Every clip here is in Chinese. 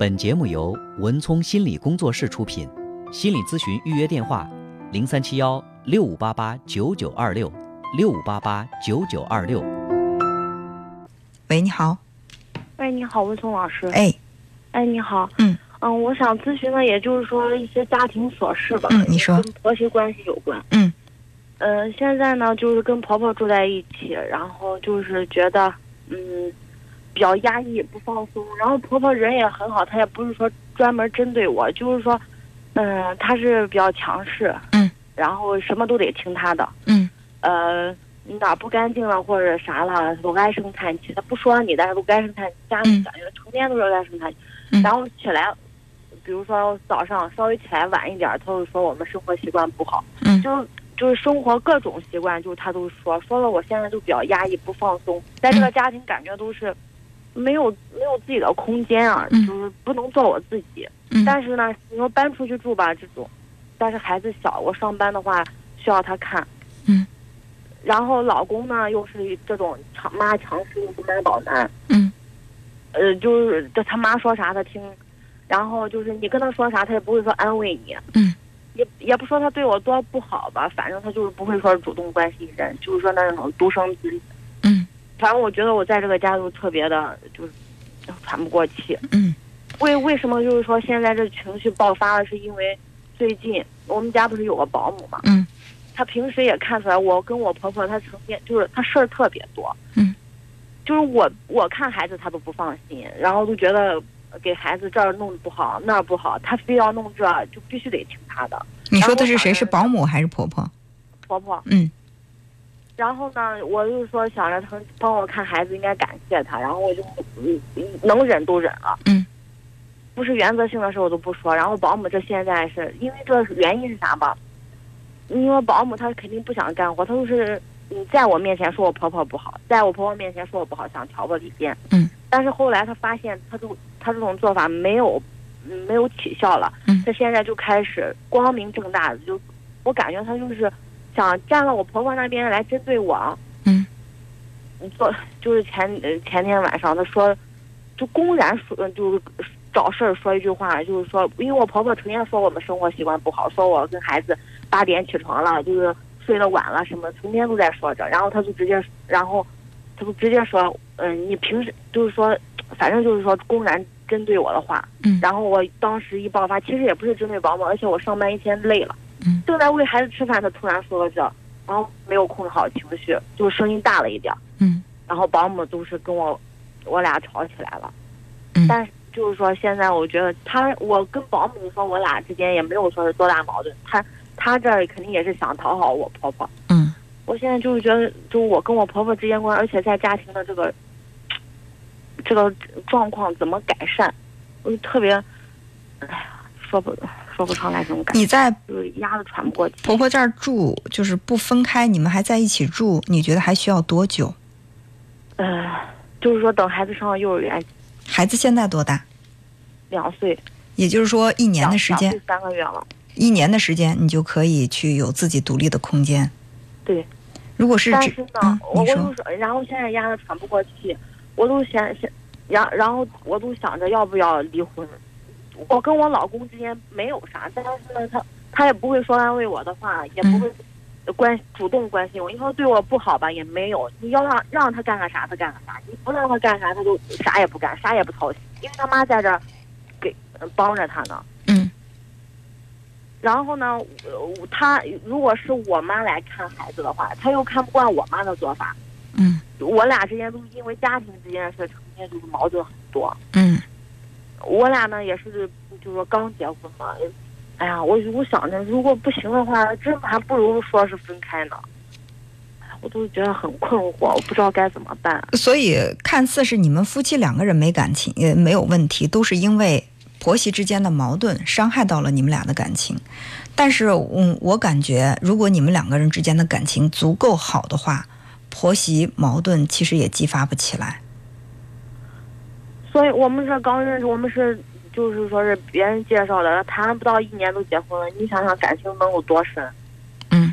本节目由文聪心理工作室出品，心理咨询预约电话：零三七幺六五八八九九二六六五八八九九二六。喂，你好。喂，你好，文聪老师。哎，哎，你好。嗯嗯，我想咨询的也就是说一些家庭琐事吧。嗯你说跟婆媳关系有关。嗯呃，现在呢，就是跟婆婆住在一起，然后就是觉得，嗯，比较压抑，不放松。然后婆婆人也很好，她也不是说专门针对我，就是说，嗯、她是比较强势。嗯。然后什么都得听她的。嗯呃，你哪不干净了或者啥了，都唉声叹气。她不说你，但是都唉声叹气。家里嗯感觉成天都是唉声叹气。嗯然后起来，比如说早上稍微起来晚一点，她就说我们生活习惯不好。嗯就就是生活各种习惯，就是他都说说了，我现在都比较压抑，不放松，在这个嗯家庭感觉都是没有没有自己的空间啊，嗯就是不能做我自己。嗯但是呢，你说搬出去住吧，这种，但是孩子小，我上班的话需要他看。嗯。然后老公呢，又是这种强妈强势，又是妈宝男。嗯呃，就是这他妈说啥他听，然后就是你跟他说啥，他也不会说安慰你。嗯。也也不说他对我多不好吧，反正他就是不会说主动关心人，就是说那种独生子女。嗯反正我觉得我在这个家就特别的，就是喘不过气。嗯为为什么就是说现在这情绪爆发了，是因为最近我们家不是有个保姆嘛？嗯她平时也看出来，我跟我婆婆她成天就是她事儿特别多。嗯，就是我我看孩子她都不放心，然后都觉得给孩子这儿弄不好那儿不好，她非要弄这，就必须得听她的你说的是谁？是保姆还是婆婆？婆婆。嗯然后呢，我就说想着他帮我看孩子，应该感谢他，然后我就嗯能忍都忍了。嗯，不是原则性的事我都不说。然后保姆这现在是因为这原因是啥吧？因为保姆她肯定不想干活，她就是你在我面前说我婆婆不好，在我婆婆面前说我不好，想挑拨离间。嗯。但是后来她发现她就她这种做法没有嗯没有起效了，嗯她现在就开始光明正大的就，我感觉她就是想站到我婆婆那边来针对我。嗯做就是前呃前天晚上他说，就公然说呃就是找事儿说一句话，就是说，因为我婆婆成天说我们生活习惯不好，说我跟孩子八点起床了，就是睡得晚了什么，成天都在说着。然后他就直接，然后他就直接说，嗯，你平时就是说，反正就是说公然针对我的话。嗯然后我当时一爆发，其实也不是针对保姆，而且我上班一天累了，嗯正在喂孩子吃饭，他突然说了这，然后没有控制好情绪，就是声音大了一点。嗯然后保姆都是跟我，我俩吵起来了。嗯但是就是说，现在我觉得他，我跟保姆说，我俩之间也没有说是多大矛盾。他他这儿肯定也是想讨好我婆婆。嗯我现在就是觉得，就我跟我婆婆之间关，而且在家庭的这个这个状况怎么改善，我就特别，哎呀，说不说不上来这种感觉，你在就是压得喘不过气。婆婆这儿住，就是不分开，你们还在一起住，你觉得还需要多久？呃，就是说等孩子上幼儿园孩子现在多大？两岁，也就是说，一年的时间三个月了。一年的时间，你就可以去有自己独立的空间。对。如果是只但是呢，嗯，我你说，我就是，然后现在压得喘不过气，我都想想，然然后我都想着要不要离婚。我跟我老公之间没有啥，但是呢，他他也不会说安慰我的话，也不会关主动关心我。你说对我不好吧，也没有。你要让让他干个啥，他干个啥；你不让他干啥，他就啥也不干，啥也不操心，因为他妈在这儿给呃帮着他呢。嗯然后呢，呃他如果是我妈来看孩子的话，他又看不惯我妈的做法。嗯我俩之间都因为家庭之间的事，成天就是矛盾很多。嗯我俩呢也是，就是说刚结婚嘛，哎呀，我我想着如果不行的话，真还不如说是分开呢。我都觉得很困惑，我不知道该怎么办。所以看似是你们夫妻两个人没感情，也没有问题，都是因为婆媳之间的矛盾伤害到了你们俩的感情。但是，嗯，我感觉如果你们两个人之间的感情足够好的话，婆媳矛盾其实也激发不起来。所以我们这刚认识，我们是就是说是别人介绍的，谈不到一年都结婚了，你想想感情能有多深？嗯，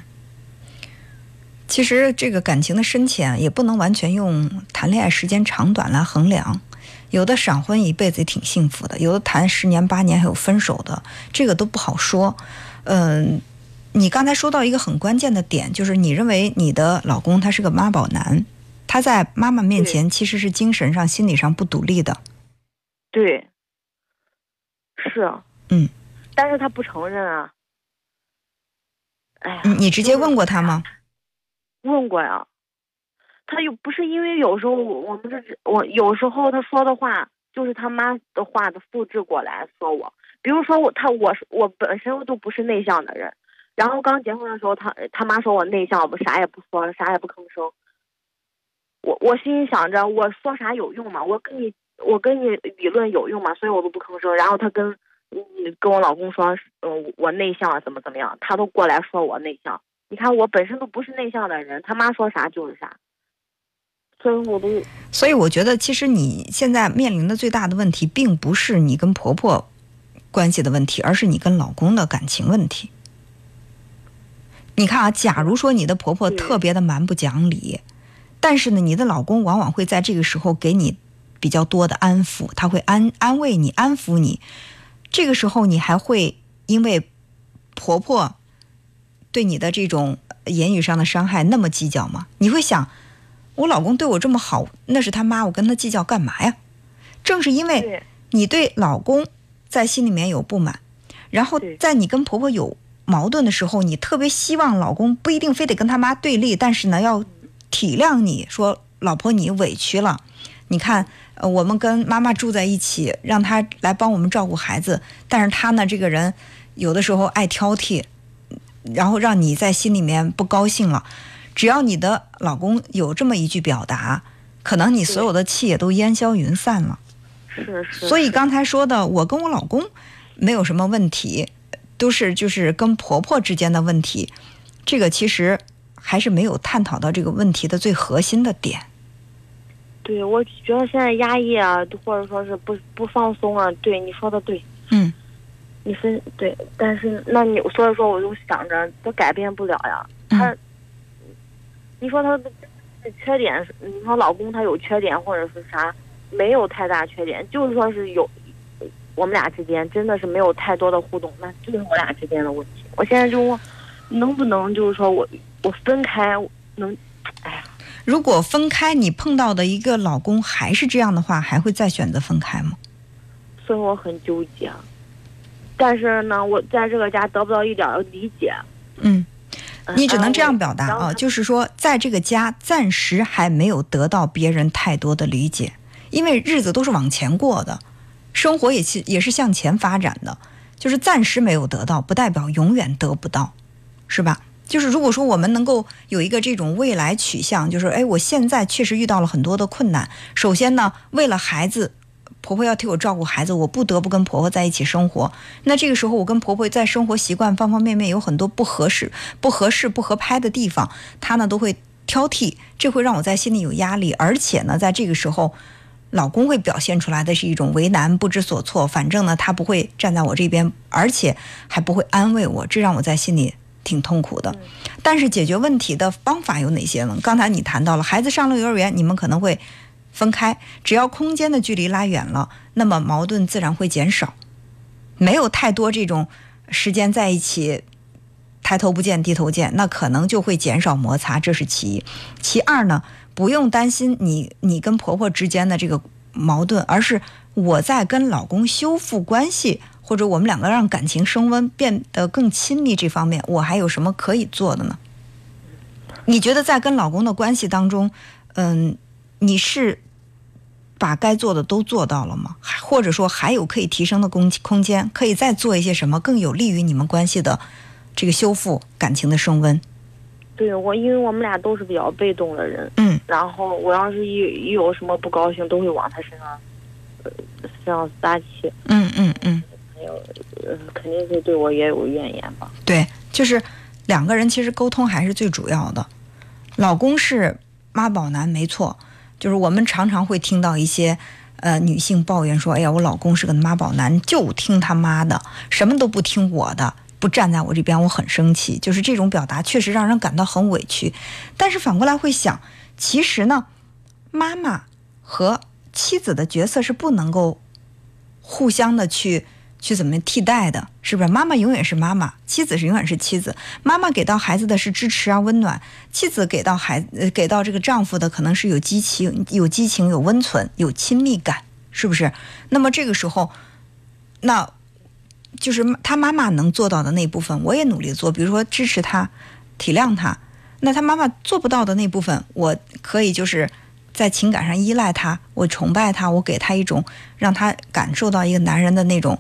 其实这个感情的深浅也不能完全用谈恋爱时间长短来衡量，有的闪婚一辈子也挺幸福的，有的谈十年八年还有分手的，这个都不好说。嗯，你刚才说到一个很关键的点，就是你认为你的老公他是个妈宝男，他在妈妈面前其实是精神上、心理上不独立的。对，是，嗯，但是他不承认啊。哎呀，你你直接问过他吗？问过呀，他又不是因为有时候我我们这我有时候他说的话就是他妈的话的复制过来说我，比如说我他我我本身都不是内向的人，然后刚结婚的时候他他妈说我内向，我啥也不说，啥也不吭声。我我心里想着我说啥有用吗？我跟你我跟你理论有用吗？所以我都不吭声。然后他跟嗯跟我老公说，嗯我内向怎么怎么样，他都过来说我内向。你看我本身都不是内向的人，他妈说啥就是啥，所以我都所以我觉得，其实你现在面临的最大的问题，并不是你跟婆婆关系的问题，而是你跟老公的感情问题。你看啊，假如说你的婆婆特别的蛮不讲理，但是呢，你的老公往往会在这个时候给你比较多的安抚，他会安安慰你、安抚你。这个时候，你还会因为婆婆对你的这种言语上的伤害那么计较吗？你会想，我老公对我这么好，那是他妈，我跟他计较干嘛呀？正是因为你对老公在心里面有不满，然后在你跟婆婆有矛盾的时候，你特别希望老公不一定非得跟他妈对立，但是呢，要体谅你说老婆你委屈了，你看。呃，我们跟妈妈住在一起，让她来帮我们照顾孩子，但是她呢，这个人有的时候爱挑剔，然后让你在心里面不高兴了。只要你的老公有这么一句表达，可能你所有的气也都烟消云散了。是是。所以刚才说的，我跟我老公没有什么问题，都是就是跟婆婆之间的问题。这个其实还是没有探讨到这个问题的最核心的点。对，我觉得现在压抑啊，或者说是不不放松啊，对你说的对，嗯，你分对，但是那你所以说我就想着，都改变不了呀，他，你说他的缺点是，你说老公他有缺点或者是啥，没有太大缺点，就是说是有，我们俩之间真的是没有太多的互动，那就是我俩之间的问题。我现在就问能不能就是说我我分开能，哎呀。如果分开，你碰到的一个老公还是这样的话，还会再选择分开吗？所以我很纠结。但是呢，我在这个家得不到一点儿理解。嗯，嗯你只能这样表达啊，就是说，在这个家暂时还没有得到别人太多的理解，因为日子都是往前过的，生活也是也是向前发展的，就是暂时没有得到，不代表永远得不到，是吧？就是如果说我们能够有一个这种未来取向，就是哎，我现在确实遇到了很多的困难。首先呢，为了孩子，婆婆要替我照顾孩子，我不得不跟婆婆在一起生活。那这个时候，我跟婆婆在生活习惯方方面面有很多不合适、不合适、不合拍的地方，她呢都会挑剔，这会让我在心里有压力。而且呢，在这个时候，老公会表现出来的是一种为难、不知所措。反正呢，他不会站在我这边，而且还不会安慰我，这让我在心里。挺痛苦的，但是解决问题的方法有哪些呢？刚才你谈到了，孩子上了幼儿园，你们可能会分开，只要空间的距离拉远了，那么矛盾自然会减少，没有太多这种时间在一起，抬头不见低头见，那可能就会减少摩擦，这是其一。其二呢，不用担心你你跟婆婆之间的这个矛盾，而是我在跟老公修复关系。或者我们两个让感情升温，变得更亲密，这方面我还有什么可以做的呢？你觉得在跟老公的关系当中，嗯，你是把该做的都做到了吗？或者说还有可以提升的空空间，可以再做一些什么更有利于你们关系的这个修复、感情的升温？对我，因为我们俩都是比较被动的人，嗯，然后我要是一一有什么不高兴，都会往他身上，呃，身上撒气，嗯嗯嗯。有，呃，肯定是对我也有怨言吧？对，就是两个人其实沟通还是最主要的。老公是妈宝男，没错，就是我们常常会听到一些呃女性抱怨说：“哎呀，我老公是个妈宝男，就听他妈的，什么都不听我的，不站在我这边，我很生气。”就是这种表达确实让人感到很委屈。但是反过来会想，其实呢，妈妈和妻子的角色是不能够互相的去去怎么替代的，是不是？妈妈永远是妈妈，妻子是永远是妻子。妈妈给到孩子的是支持啊、温暖，妻子给到孩呃给到这个丈夫的可能是有激情、有激情、有温存、有亲密感，是不是？那么这个时候，那就是他妈妈能做到的那部分，我也努力做，比如说支持他、体谅他。那他妈妈做不到的那部分，我可以就是在情感上依赖他，我崇拜他，我给他一种让他感受到一个男人的那种，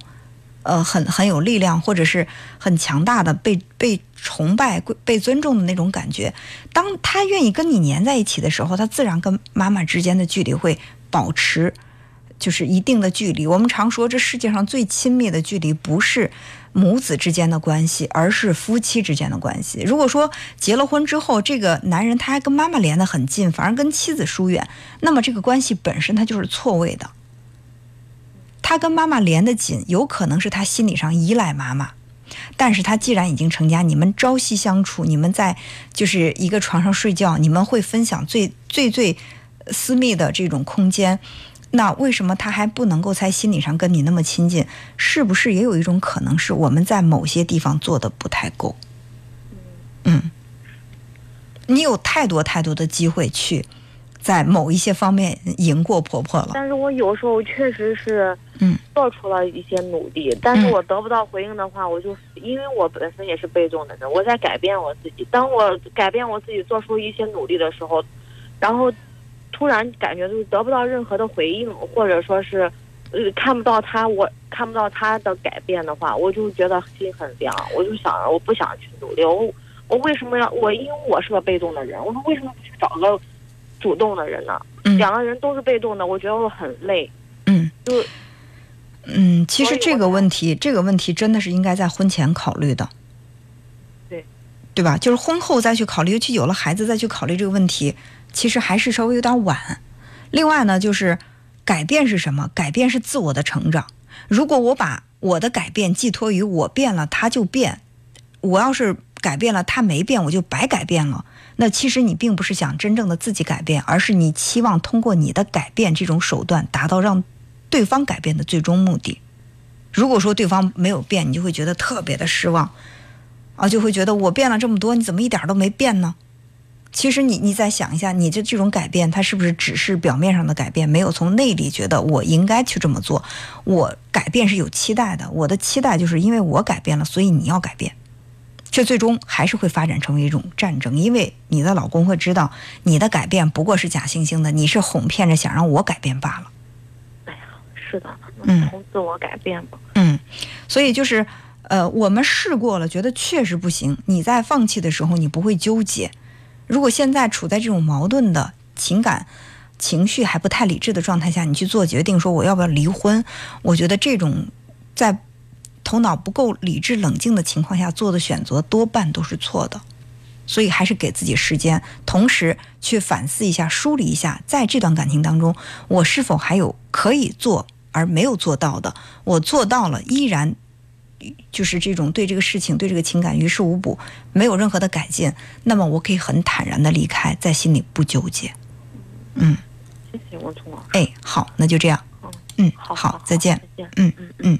呃，很很有力量或者是很强大的被被崇拜、被尊重的那种感觉。当他愿意跟你黏在一起的时候，他自然跟妈妈之间的距离会保持。就是一定的距离。我们常说，这世界上最亲密的距离不是母子之间的关系，而是夫妻之间的关系。如果说结了婚之后，这个男人他还跟妈妈连得很近，反而跟妻子疏远，那么这个关系本身它就是错位的。他跟妈妈连得紧，有可能是他心理上依赖妈妈，但是他既然已经成家，你们朝夕相处，你们在就是一个床上睡觉，你们会分享最最最私密的这种空间。那为什么他还不能够在心理上跟你那么亲近？是不是也有一种可能是我们在某些地方做的不太够？嗯，你有太多太多的机会去在某一些方面赢过婆婆了。但是我有时候确实是，嗯，做出了一些努力，但是我得不到回应的话，我就因为我本身也是被动的人，我在改变我自己。当我改变我自己，做出一些努力的时候，然后。突然感觉就是得不到任何的回应，或者说是，呃，看不到他，我看不到他的改变的话，我就觉得心很凉。我就想，我不想去努力。我我为什么要我？因为我是个被动的人。我说为什么不去找个主动的人呢？两个人都是被动的，我觉得我很累。嗯，就嗯，其实这个问题，这个问题真的是应该在婚前考虑的。对，对吧？就是婚后再去考虑，尤其有了孩子再去考虑这个问题。其实还是稍微有点晚。另外呢，就是改变是什么？改变是自我的成长。如果我把我的改变寄托于我变了他就变，我要是改变了他没变，我就白改变了。那其实你并不是想真正的自己改变，而是你期望通过你的改变这种手段达到让对方改变的最终目的。如果说对方没有变，你就会觉得特别的失望，啊，就会觉得我变了这么多，你怎么一点都没变呢？其实你你再想一下，你这这种改变，它是不是只是表面上的改变，没有从内里觉得我应该去这么做？我改变是有期待的，我的期待就是因为我改变了，所以你要改变。这最终还是会发展成为一种战争，因为你的老公会知道你的改变不过是假惺惺的，你是哄骗着想让我改变罢了。哎呀，是的，嗯，从自我改变吧。嗯，所以就是，呃，我们试过了，觉得确实不行。你在放弃的时候，你不会纠结。如果现在处在这种矛盾的情感、情绪还不太理智的状态下，你去做决定，说我要不要离婚，我觉得这种在头脑不够理智、冷静的情况下做的选择，多半都是错的。所以还是给自己时间，同时去反思一下、梳理一下，在这段感情当中，我是否还有可以做而没有做到的？我做到了，依然。就是这种对这个事情、对这个情感于事无补，没有任何的改进，那么我可以很坦然的离开，在心里不纠结。嗯，谢谢文聪老师。哎，好，那就这样。嗯，好，再见。再见。嗯嗯嗯。